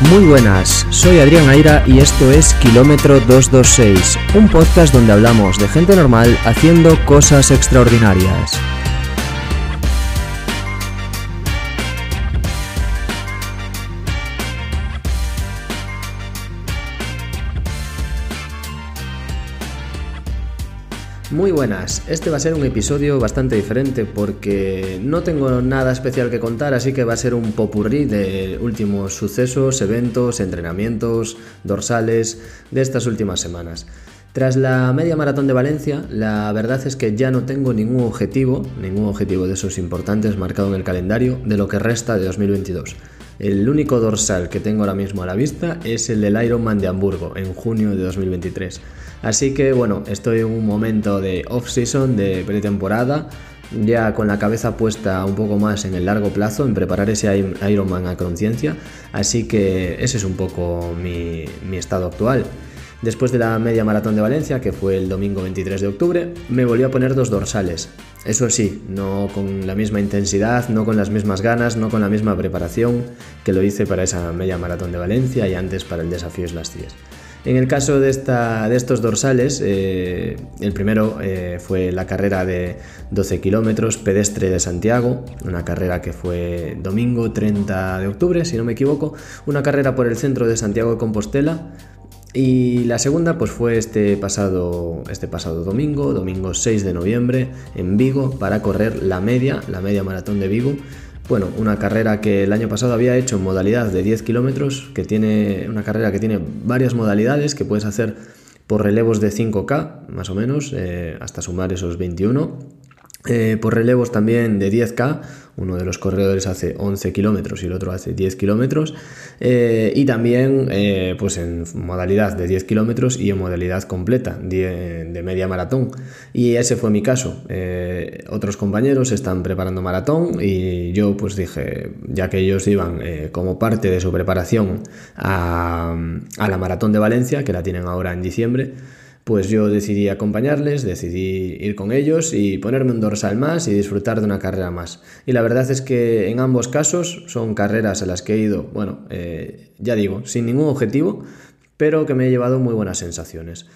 Muy buenas, soy Adrián Aira y esto es Kilómetro 226, un podcast donde hablamos de gente normal haciendo cosas extraordinarias. Muy buenas, este va a ser un episodio bastante diferente porque no tengo nada especial que contar, así que va a ser un popurrí de últimos sucesos, eventos, entrenamientos, dorsales de estas últimas semanas. Tras la media maratón de Valencia, la verdad es que ya no tengo ningún objetivo, ningún objetivo de esos importantes marcado en el calendario de lo que resta de 2022. El único dorsal que tengo ahora mismo a la vista es el del Ironman de Hamburgo en junio de 2023. Así que bueno, estoy en un momento de off-season, de pretemporada, ya con la cabeza puesta un poco más en el largo plazo, en preparar ese Ironman a conciencia. Así que ese es un poco mi, estado actual. Después de la media maratón de Valencia, que fue el domingo 23 de octubre, me volví a poner dos dorsales. Eso sí, no con la misma intensidad, no con las mismas ganas, no con la misma preparación que lo hice para esa media maratón de Valencia y antes para el desafío Las 10. En el caso de, esta, de estos dorsales, eh, el primero eh, fue la carrera de 12 kilómetros pedestre de Santiago, una carrera que fue domingo 30 de octubre, si no me equivoco, una carrera por el centro de Santiago de Compostela. Y la segunda pues fue este pasado, este pasado domingo, domingo 6 de noviembre, en Vigo, para correr la media, la media maratón de Vigo, bueno, una carrera que el año pasado había hecho en modalidad de 10 kilómetros, que tiene una carrera que tiene varias modalidades que puedes hacer por relevos de 5K, más o menos, eh, hasta sumar esos 21. Eh, por relevos también de 10K uno de los corredores hace 11 kilómetros y el otro hace 10 kilómetros. Eh, y también eh, pues en modalidad de 10 kilómetros y en modalidad completa de, media maratón. Y ese fue mi caso. Eh, otros compañeros están preparando maratón y yo pues dije, ya que ellos iban como parte de su preparación a, a la maratón de Valencia, que la tienen ahora en diciembre, pues yo decidí acompañarles, decidí ir con ellos y ponerme un dorsal más y disfrutar de una carrera más. Y la verdad es que en ambos casos son carreras a las que he ido, bueno, eh, ya digo, sin ningún objetivo, pero que me he llevado muy buenas sensaciones.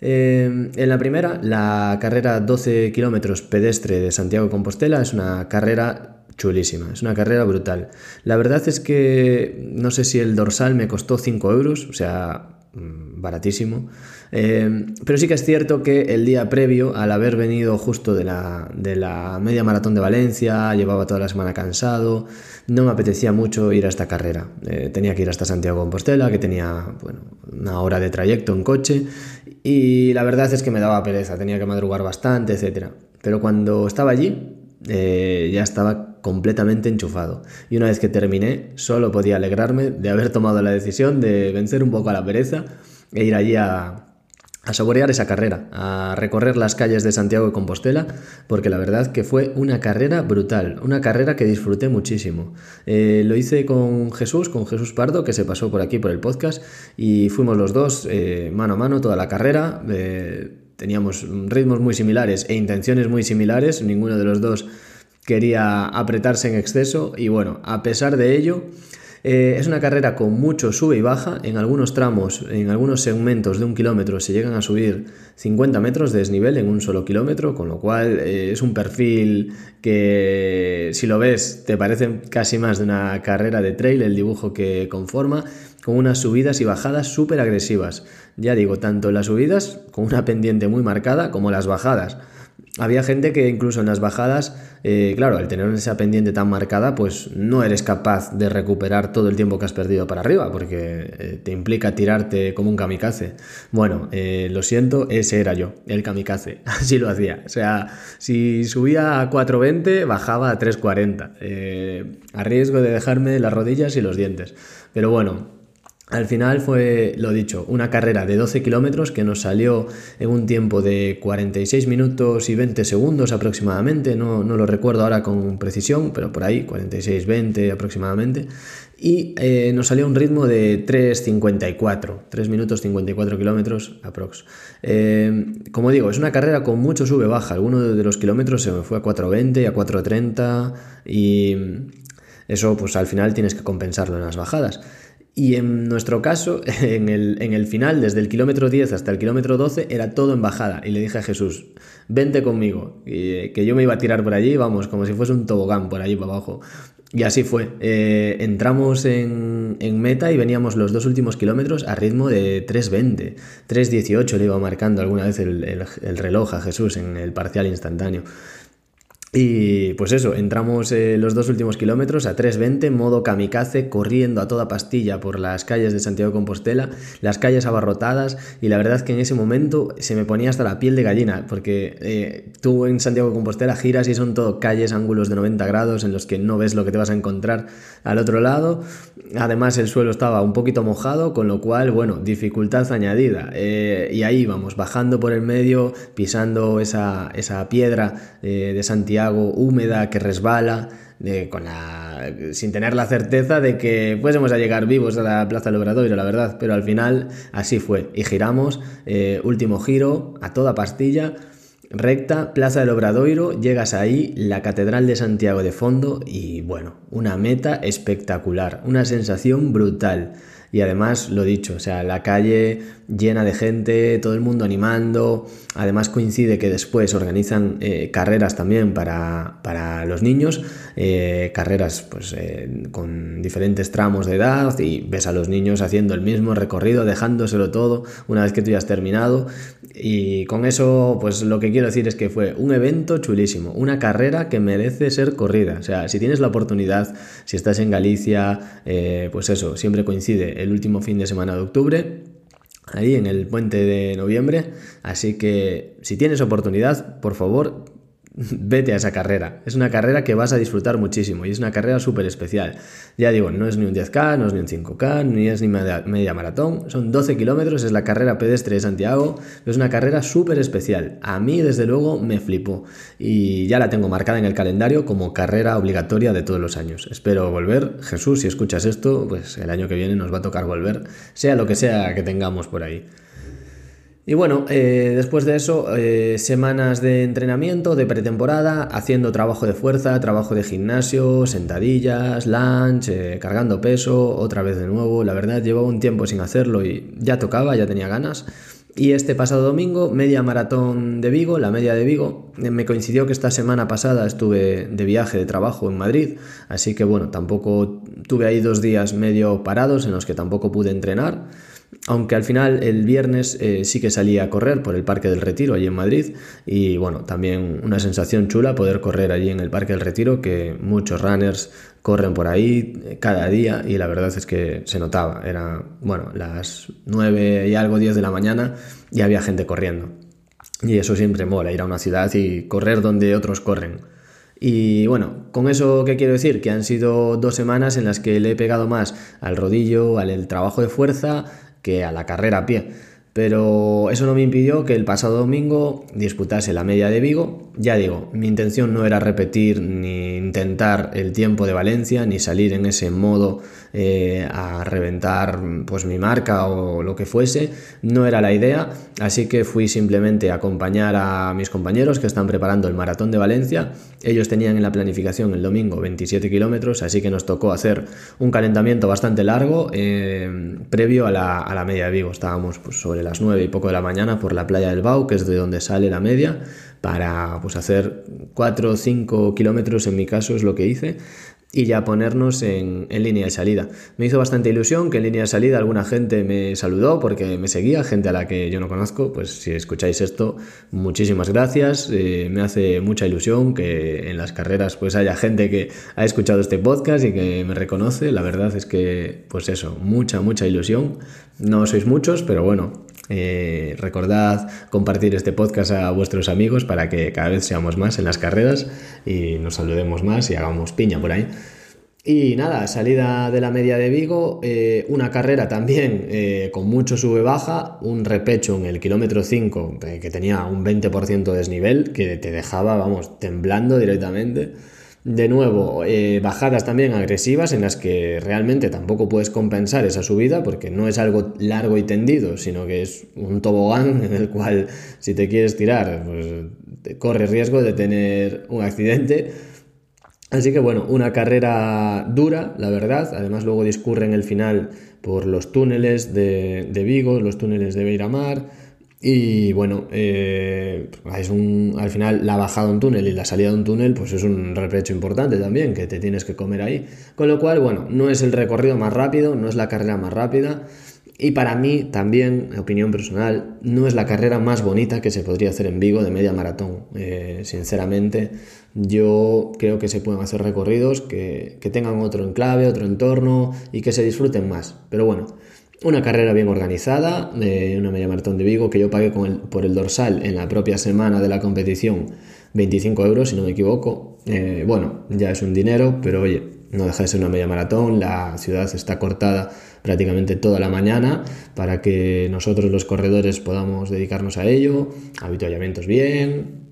Eh, en la primera, la carrera 12 kilómetros pedestre de Santiago de Compostela es una carrera chulísima, es una carrera brutal. La verdad es que no sé si el dorsal me costó 5 euros, o sea, Mm, baratísimo. Eh, pero sí que es cierto que el día previo, al haber venido justo de la, de la, media maratón de Valencia, llevaba toda la semana cansado, no me apetecía mucho ir a esta carrera. Eh, tenía que ir hasta Santiago Compostela, que tenía bueno, una hora de trayecto en coche, y la verdad es que me daba pereza, tenía que madrugar bastante, etc. Pero cuando estaba allí, eh, ya estaba completamente enchufado. Y una vez que terminé, solo podía alegrarme de haber tomado la decisión de vencer un poco a la pereza e ir allí a, a saborear esa carrera, a recorrer las calles de Santiago de Compostela, porque la verdad que fue una carrera brutal, una carrera que disfruté muchísimo. Eh, lo hice con Jesús, con Jesús Pardo, que se pasó por aquí por el podcast, y fuimos los dos eh, mano a mano toda la carrera teníamos ritmos muy similares e intenciones muy similares, ninguno de los dos quería apretarse en exceso y bueno, a pesar de ello, eh, es una carrera con mucho sube y baja, en algunos tramos, en algunos segmentos de un kilómetro se llegan a subir 50 metros de desnivel en un solo kilómetro, con lo cual eh, es un perfil que si lo ves te parece casi más de una carrera de trail el dibujo que conforma, con unas subidas y bajadas súper agresivas. Ya digo, tanto las subidas con una pendiente muy marcada como las bajadas. Había gente que incluso en las bajadas, eh, claro, al tener esa pendiente tan marcada, pues no eres capaz de recuperar todo el tiempo que has perdido para arriba, porque eh, te implica tirarte como un kamikaze. Bueno, eh, lo siento, ese era yo, el kamikaze, así lo hacía. O sea, si subía a 4.20, bajaba a 3.40, a riesgo de dejarme las rodillas y los dientes. Pero bueno, al final fue, lo dicho, una carrera de 12 kilómetros que nos salió en un tiempo de 46 minutos y 20 segundos aproximadamente, no, lo recuerdo ahora con precisión, pero por ahí, 46-20 aproximadamente, y eh, nos salió un ritmo de 3.54, 3 minutos 54 kilómetros aprox. Eh, como digo, es una carrera con mucho sube-baja, alguno de los kilómetros se me fue a 4.20, a 4.30 y eso pues al final tienes que compensarlo en las bajadas. Y en nuestro caso, en el, en el, final, desde el kilómetro 10 hasta el kilómetro 12, era todo en bajada. Y le dije a Jesús, vente conmigo, y, que yo me iba a tirar por allí, vamos, como si fuese un tobogán por allí para abajo. Y así fue. Eh, entramos en, en, meta y veníamos los dos últimos kilómetros a ritmo de 3.20. 3.18 le iba marcando alguna vez el, el reloj a Jesús en el parcial instantáneo. Y pues eso, entramos eh, los dos últimos kilómetros a 3.20, modo kamikaze, corriendo a toda pastilla por las calles de Santiago de Compostela, las calles abarrotadas, y la verdad que en ese momento se me ponía hasta la piel de gallina, porque eh, tú en Santiago de Compostela giras y son todo calles, ángulos de 90 grados en los que no ves lo que te vas a encontrar al otro lado. Además el suelo estaba un poquito mojado, con lo cual, bueno, dificultad añadida. Eh, y ahí vamos, bajando por el medio, pisando esa, esa piedra de Santiago húmeda que resbala, con la, sin tener la certeza de que fuésemos a llegar vivos a la Plaza del Obradoiro, la verdad, pero al final así fue. Y giramos, eh, último giro, a toda pastilla, recta, Plaza del Obradoiro, llegas ahí, la Catedral de Santiago de fondo y bueno, una meta espectacular, una sensación brutal. Y además, lo dicho, o sea, la calle llena de gente, todo el mundo animando. Además coincide que después organizan eh, carreras también para, para los niños, eh, carreras pues, eh, con diferentes tramos de edad y ves a los niños haciendo el mismo recorrido, dejándoselo todo una vez que tú ya has terminado. Y con eso, pues lo que quiero decir es que fue un evento chulísimo, una carrera que merece ser corrida. O sea, si tienes la oportunidad, si estás en Galicia, pues eso, siempre coincide el último fin de semana de octubre ahí en el puente de noviembre. Así que si tienes oportunidad, por favor, vete a esa carrera. Es una carrera que vas a disfrutar muchísimo y es una carrera súper especial. Ya digo, no es ni un 10K, no es ni un 5K, ni es ni media, maratón. Son 12 kilómetros, es la carrera pedestre de Santiago. Es una carrera súper especial. A mí, desde luego, me flipó. Y ya la tengo marcada en el calendario como carrera obligatoria de todos los años. Espero volver. Jesús, si escuchas esto, pues el año que viene nos va a tocar volver, sea lo que sea que tengamos por ahí. Y bueno, eh, después de eso, eh, semanas de entrenamiento, de pretemporada, haciendo trabajo de fuerza, trabajo de gimnasio, sentadillas, lunch, eh, cargando peso, otra vez de nuevo. La verdad, llevaba un tiempo sin hacerlo y ya tocaba, ya tenía ganas. Y este pasado domingo, media maratón de Vigo, la media de Vigo, me coincidió que esta semana pasada estuve de viaje de trabajo en Madrid, así que bueno, tampoco tuve ahí dos días medio parados en los que tampoco pude entrenar. Aunque al final el viernes eh, sí que salí a correr por el Parque del Retiro allí en Madrid y bueno, también una sensación chula poder correr allí en el Parque del Retiro que muchos runners corren por ahí eh, cada día y la verdad es que se notaba, era bueno, las 9 y algo 10 de la mañana y había gente corriendo. Y eso siempre mola, ir a una ciudad y correr donde otros corren. Y bueno, con eso qué quiero decir, que han sido dos semanas en las que le he pegado más al rodillo, al trabajo de fuerza, que a la carrera a pie. Pero eso no me impidió que el pasado domingo disputase la media de Vigo. Ya digo, mi intención no era repetir ni intentar el tiempo de Valencia, ni salir en ese modo eh, a reventar pues mi marca o lo que fuese. No era la idea, así que fui simplemente a acompañar a mis compañeros que están preparando el maratón de Valencia. Ellos tenían en la planificación el domingo 27 kilómetros, así que nos tocó hacer un calentamiento bastante largo eh, previo a la, a la media de Vigo. Estábamos pues, sobre las 9 y poco de la mañana por la playa del Bau, que es de donde sale la media, para pues, hacer 4 o 5 kilómetros en mi caso es lo que hice y ya ponernos en, en, línea de salida. Me hizo bastante ilusión que en línea de salida alguna gente me saludó porque me seguía, gente a la que yo no conozco, pues si escucháis esto, muchísimas gracias, eh, me hace mucha ilusión que en las carreras pues haya gente que ha escuchado este podcast y que me reconoce, la verdad es que pues eso, mucha, mucha ilusión, no sois muchos, pero bueno, eh, recordad compartir este podcast a vuestros amigos para que cada vez seamos más en las carreras y nos saludemos más y hagamos piña por ahí. Y nada, salida de la media de Vigo, eh, una carrera también eh, con mucho sube-baja, un repecho en el kilómetro 5 que tenía un 20% de desnivel que te dejaba, vamos, temblando directamente. De nuevo, eh, bajadas también agresivas en las que realmente tampoco puedes compensar esa subida porque no es algo largo y tendido, sino que es un tobogán en el cual si te quieres tirar, pues corres riesgo de tener un accidente. Así que bueno, una carrera dura, la verdad. Además luego discurre en el final por los túneles de, de Vigo, los túneles de Beiramar. Y bueno, eh, es un, al final la bajada de un túnel y la salida de un túnel, pues es un repecho importante también, que te tienes que comer ahí. Con lo cual, bueno, no es el recorrido más rápido, no es la carrera más rápida. Y para mí también, opinión personal, no es la carrera más bonita que se podría hacer en Vigo de media maratón. Eh, sinceramente, yo creo que se pueden hacer recorridos que, que, tengan otro enclave, otro entorno y que se disfruten más. Pero bueno, una carrera bien organizada, una media maratón de Vigo que yo pagué por el dorsal en la propia semana de la competición 25 euros, si no me equivoco. Eh, bueno, ya es un dinero, pero oye, no deja de ser una media maratón, la ciudad está cortada prácticamente toda la mañana para que nosotros los corredores podamos dedicarnos a ello, habituallamientos bien,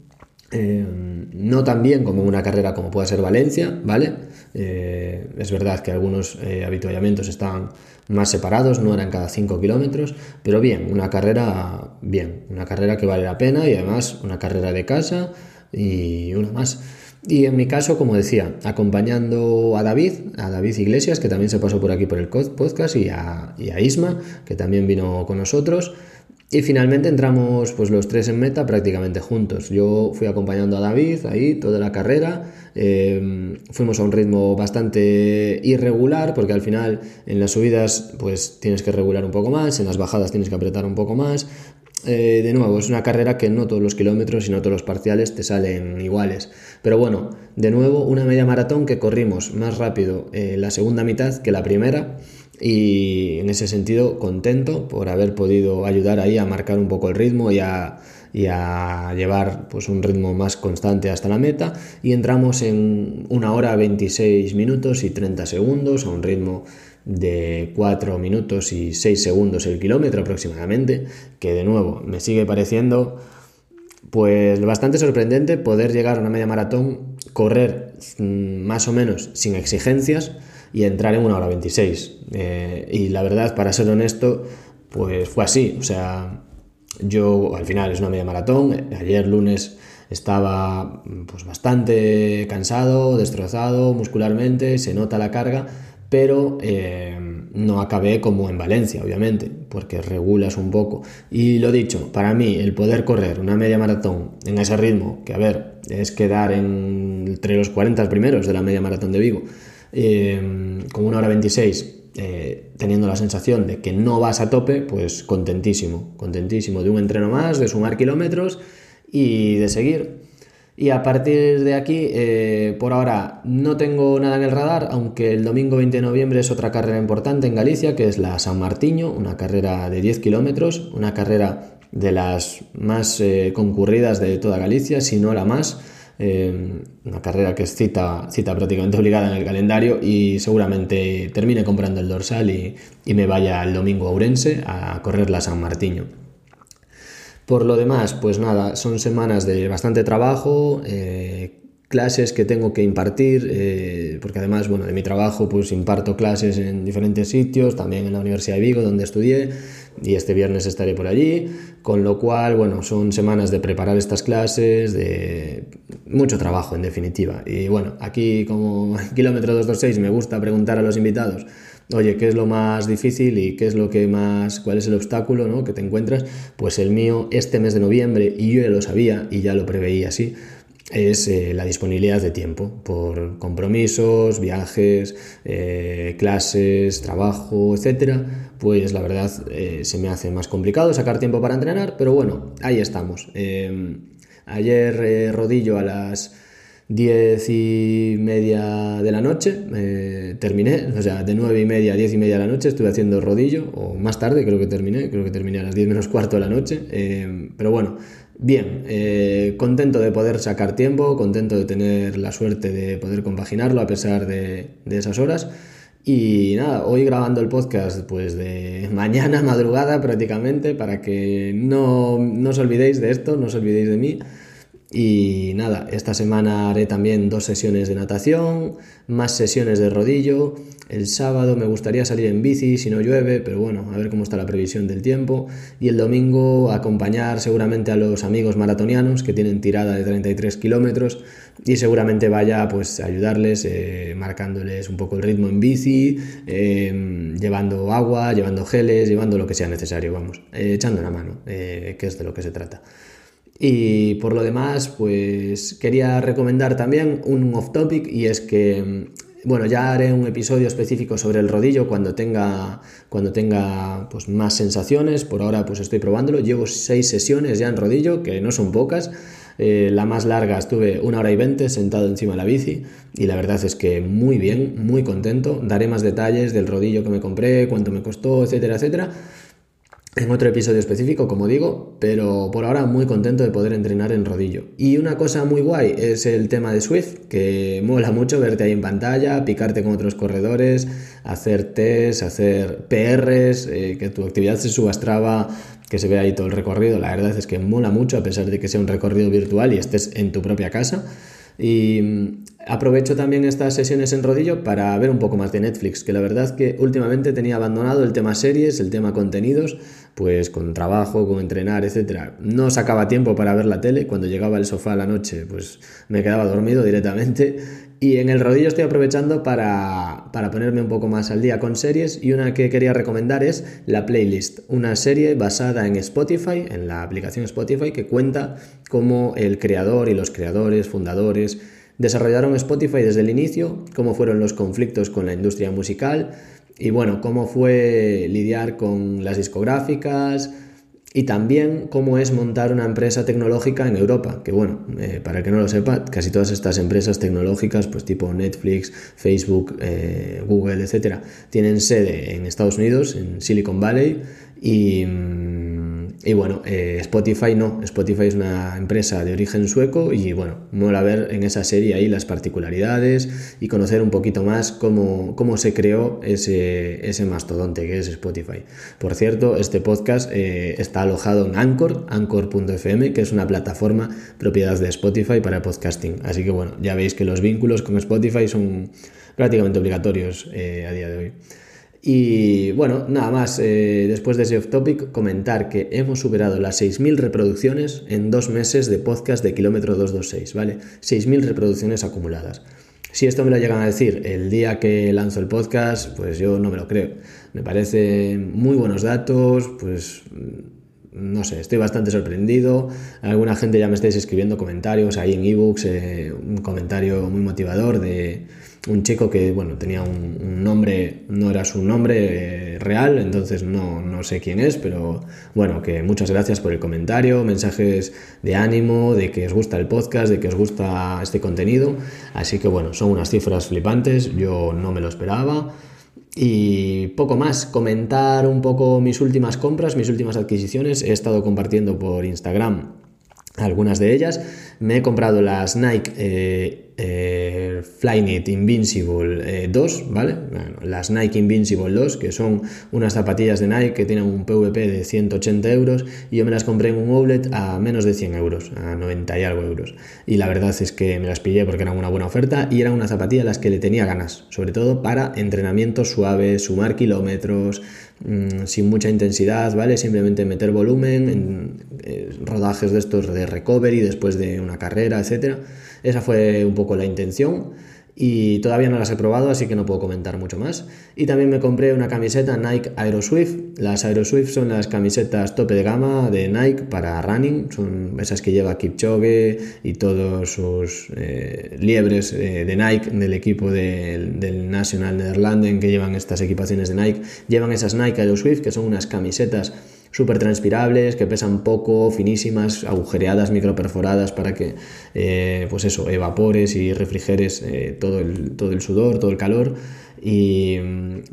eh, no tan bien como una carrera como pueda ser Valencia, ¿vale? Eh, es verdad que algunos eh, habituallamientos estaban más separados, no eran cada 5 kilómetros, pero bien, una carrera bien, una carrera que vale la pena y además una carrera de casa y una más. Y en mi caso, como decía, acompañando a David, a David Iglesias, que también se pasó por aquí por el podcast, y a Isma, que también vino con nosotros. Y finalmente entramos pues los tres en meta prácticamente juntos. Yo fui acompañando a David ahí toda la carrera. Eh, fuimos a un ritmo bastante irregular porque al final en las subidas pues tienes que regular un poco más, en las bajadas tienes que apretar un poco más. Eh, de nuevo, es una carrera que no todos los kilómetros y no todos los parciales te salen iguales. Pero bueno, de nuevo, una media maratón que corrimos más rápido la segunda mitad que la primera. Y en ese sentido, contento por haber podido ayudar ahí a marcar un poco el ritmo y a, y a llevar pues, un ritmo más constante hasta la meta. Y entramos en una hora 26 minutos y 30 segundos a un ritmo de 4 minutos y 6 segundos el kilómetro aproximadamente, que de nuevo me sigue pareciendo pues bastante sorprendente poder llegar a una media maratón, correr mm, más o menos sin exigencias y entrar en una hora 26. Eh, y la verdad, para ser honesto, pues fue así. O sea, yo al final es una media maratón. Ayer lunes estaba pues bastante cansado, destrozado muscularmente, se nota la carga pero eh, no acabé como en Valencia, obviamente, porque regulas un poco. Y lo dicho, para mí el poder correr una media maratón en ese ritmo, que a ver, es quedar entre los 40 primeros de la media maratón de Vigo, eh, con una hora 26, eh, teniendo la sensación de que no vas a tope, pues contentísimo, contentísimo de un entreno más, de sumar kilómetros y de seguir. Y a partir de aquí, eh, por ahora no tengo nada en el radar, aunque el domingo 20 de noviembre es otra carrera importante en Galicia, que es la San Martiño, una carrera de 10 kilómetros, una carrera de las más eh, concurridas de toda Galicia, si no la más. Eh, una carrera que es cita, cita prácticamente obligada en el calendario y seguramente termine comprando el dorsal y, y me vaya el domingo a Ourense a correr la San Martiño. Por lo demás, pues nada, son semanas de bastante trabajo, eh, clases que tengo que impartir, eh, porque además, bueno, de mi trabajo pues imparto clases en diferentes sitios, también en la Universidad de Vigo, donde estudié, y este viernes estaré por allí, con lo cual, bueno, son semanas de preparar estas clases, de mucho trabajo en definitiva. Y bueno, aquí como kilómetro 226 me gusta preguntar a los invitados, oye, ¿qué es lo más difícil y qué es lo que más, cuál es el obstáculo ¿no? que te encuentras? Pues el mío este mes de noviembre, y yo ya lo sabía y ya lo preveía así, es eh, la disponibilidad de tiempo por compromisos, viajes, eh, clases, trabajo, etcétera. Pues la verdad eh, se me hace más complicado sacar tiempo para entrenar, pero bueno, ahí estamos. ayer rodillo a las diez y media de la noche, terminé, o sea, de nueve y media a diez y media de la noche estuve haciendo rodillo, o más tarde creo que terminé, creo que terminé a las diez menos cuarto de la noche, eh, pero bueno, bien, eh, contento de poder sacar tiempo, contento de tener la suerte de poder compaginarlo a pesar de, de esas horas. Y nada, hoy grabando el podcast pues de mañana, madrugada prácticamente, para que no, no os olvidéis de esto, no os olvidéis de mí. Y nada, esta semana haré también dos sesiones de natación, más sesiones de rodillo. El sábado me gustaría salir en bici si no llueve, pero bueno, a ver cómo está la previsión del tiempo. Y el domingo acompañar seguramente a los amigos maratonianos que tienen tirada de 33 kilómetros y seguramente vaya pues a ayudarles eh, marcándoles un poco el ritmo en bici, eh, llevando agua, llevando geles, llevando lo que sea necesario, vamos, eh, echando una mano, que es de lo que se trata. Y por lo demás, pues quería recomendar también un off topic y es que, bueno, ya haré un episodio específico sobre el rodillo cuando tenga, cuando tenga pues, más sensaciones. Por ahora pues estoy probándolo. Llevo seis sesiones ya en rodillo, que no son pocas. Eh, la más larga estuve una hora y veinte sentado encima de la bici y la verdad es que muy bien, muy contento. Daré más detalles del rodillo que me compré, cuánto me costó, etcétera, etcétera en otro episodio específico, como digo, pero por ahora muy contento de poder entrenar en rodillo. Y una cosa muy guay es el tema de Swift, que mola mucho verte ahí en pantalla, picarte con otros corredores, hacer tests, hacer PRs, eh, que tu actividad se suba a Strava, que se vea ahí todo el recorrido. La verdad es que mola mucho a pesar de que sea un recorrido virtual y estés en tu propia casa. Y mm, aprovecho también estas sesiones en rodillo para ver un poco más de Netflix, que la verdad que últimamente tenía abandonado el tema series, el tema contenidos, pues con trabajo, con entrenar, etc. No sacaba tiempo para ver la tele, cuando llegaba al sofá a la noche pues me quedaba dormido directamente. Y en el rodillo estoy aprovechando para, para, ponerme un poco más al día con series. Y una que quería recomendar es La Playlist, una serie basada en Spotify, en la aplicación Spotify, que cuenta cómo el creador y los creadores, fundadores, desarrollaron Spotify desde el inicio, cómo fueron los conflictos con la industria musical y bueno, cómo fue lidiar con las discográficas, y también cómo es montar una empresa tecnológica en Europa, que bueno, eh, para el que no lo sepa, casi todas estas empresas tecnológicas, pues tipo Netflix, Facebook, eh, Google, etcétera, tienen sede en Estados Unidos, en Silicon Valley, y, y bueno, eh, Spotify no, Spotify es una empresa de origen sueco y bueno, mola ver en esa serie ahí las particularidades y conocer un poquito más cómo, cómo se creó ese, ese mastodonte que es Spotify. Por cierto, este podcast eh, está alojado en Anchor, anchor.fm, que es una plataforma propiedad de Spotify para podcasting. Así que bueno, ya veis que los vínculos con Spotify son prácticamente obligatorios eh, a día de hoy. Y bueno, nada más, eh, después de ese off topic, comentar que hemos superado las 6.000 reproducciones en dos meses de podcast de kilómetro 226, ¿vale? 6.000 reproducciones acumuladas. Si esto me lo llegan a decir el día que lanzo el podcast, pues yo no me lo creo. Me parecen muy buenos datos, pues no sé, estoy bastante sorprendido. Alguna gente ya me estáis escribiendo comentarios ahí en ebooks, eh, un comentario muy motivador de un chico que, bueno, tenía un, nombre, no era su nombre eh, real, entonces no, no, sé quién es, pero bueno, que muchas gracias por el comentario, mensajes de ánimo, de que os gusta el podcast, de que os gusta este contenido. Así que bueno, son unas cifras flipantes, yo no me lo esperaba. Y poco más, comentar un poco mis últimas compras, mis últimas adquisiciones. He estado compartiendo por Instagram algunas de ellas. Me he comprado las Nike eh, eh, Flyknit Invincible 2, eh, ¿vale? las Nike Invincible 2, que son unas zapatillas de Nike que tienen un PVP de 180 euros y yo me las compré en un outlet a menos de 100 euros, a 90 y algo euros. Y la verdad es que me las pillé porque eran una buena oferta y eran unas zapatillas a las que le tenía ganas, sobre todo para entrenamientos suaves, sumar kilómetros, mm, sin mucha intensidad, ¿vale? Simplemente meter volumen, en, eh, rodajes de estos de recovery después de una carrera, etcétera. Esa fue un poco la intención y todavía no las he probado, así que no puedo comentar mucho más. Y también me compré una camiseta Nike Aeroswift. Las Aeroswift son las camisetas tope de gama de Nike para running, son esas que lleva Kipchoge y todos sus eh, liebres eh, de Nike del equipo del National Netherlands que llevan estas equipaciones de Nike. Llevan esas Nike Aeroswift, que son unas camisetas súper transpirables, que pesan poco, finísimas, agujereadas, microperforadas para que, eh, pues eso, evapores y refrigeres eh, todo, el, todo el sudor, todo el calor. Y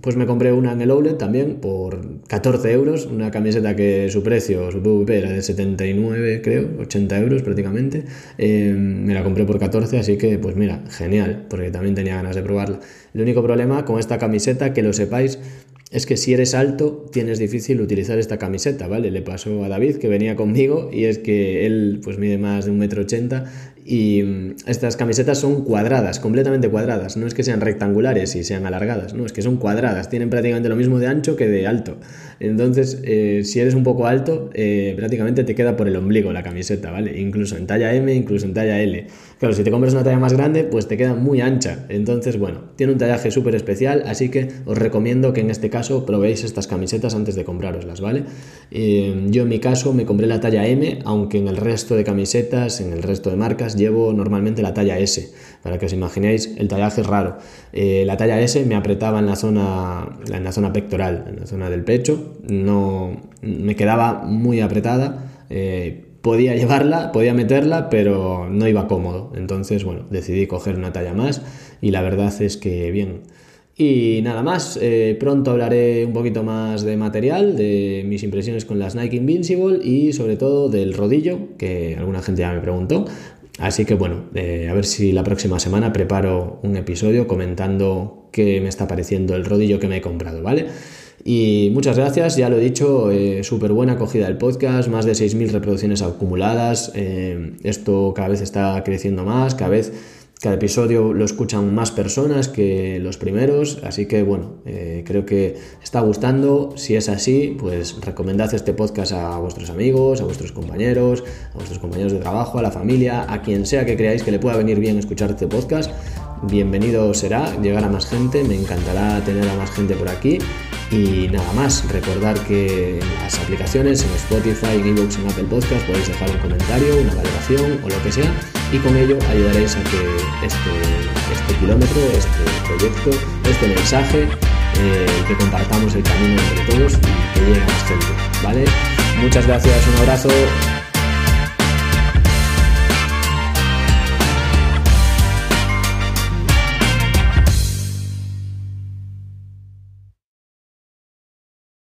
pues me compré una en el outlet también por 14 euros, una camiseta que su precio, su PVP era de 79, creo, 80 euros prácticamente. Eh, me la compré por 14, así que pues mira, genial, porque también tenía ganas de probarla. El único problema con esta camiseta, que lo sepáis, es que si eres alto tienes difícil utilizar esta camiseta, ¿vale? Le pasó a David que venía conmigo y es que él pues mide más de un metro ochenta y mm, estas camisetas son cuadradas, completamente cuadradas, no es que sean rectangulares y sean alargadas, no, es que son cuadradas, tienen prácticamente lo mismo de ancho que de alto. Entonces, eh, si eres un poco alto, eh, prácticamente te queda por el ombligo la camiseta, ¿vale? Incluso en talla M, incluso en talla L. Claro, si te compras una talla más grande, pues te queda muy ancha. Entonces, bueno, tiene un tallaje súper especial, así que os recomiendo que en este caso probéis estas camisetas antes de compraroslas, ¿vale? Eh, yo en mi caso me compré la talla M, aunque en el resto de camisetas, en el resto de marcas, llevo normalmente la talla S. Para que os imaginéis, el tallaje es raro. Eh, la talla S me apretaba en la, zona, en la zona pectoral, en la zona del pecho. No, me quedaba muy apretada. Eh, podía llevarla, podía meterla, pero no iba cómodo. Entonces, bueno, decidí coger una talla más y la verdad es que bien. Y nada más, eh, pronto hablaré un poquito más de material, de mis impresiones con las Nike Invincible y sobre todo del rodillo, que alguna gente ya me preguntó. Así que bueno, eh, a ver si la próxima semana preparo un episodio comentando qué me está pareciendo el rodillo que me he comprado, ¿vale? Y muchas gracias, ya lo he dicho, eh, súper buena acogida del podcast, más de 6.000 reproducciones acumuladas, eh, esto cada vez está creciendo más, cada vez cada episodio lo escuchan más personas que los primeros, así que bueno, eh, creo que está gustando. Si es así, pues recomendad este podcast a vuestros amigos, a vuestros compañeros, a vuestros compañeros de trabajo, a la familia, a quien sea que creáis que le pueda venir bien escuchar este podcast. Bienvenido será llegar a más gente, me encantará tener a más gente por aquí. Y nada más, recordar que en las aplicaciones, en Spotify, en eBooks, en Apple Podcast, podéis dejar un comentario, una valoración o lo que sea y con ello ayudaréis a que este, este kilómetro, este proyecto, este mensaje, eh, que compartamos el camino entre todos y que llegue a más gente, ¿vale? Muchas gracias, un abrazo.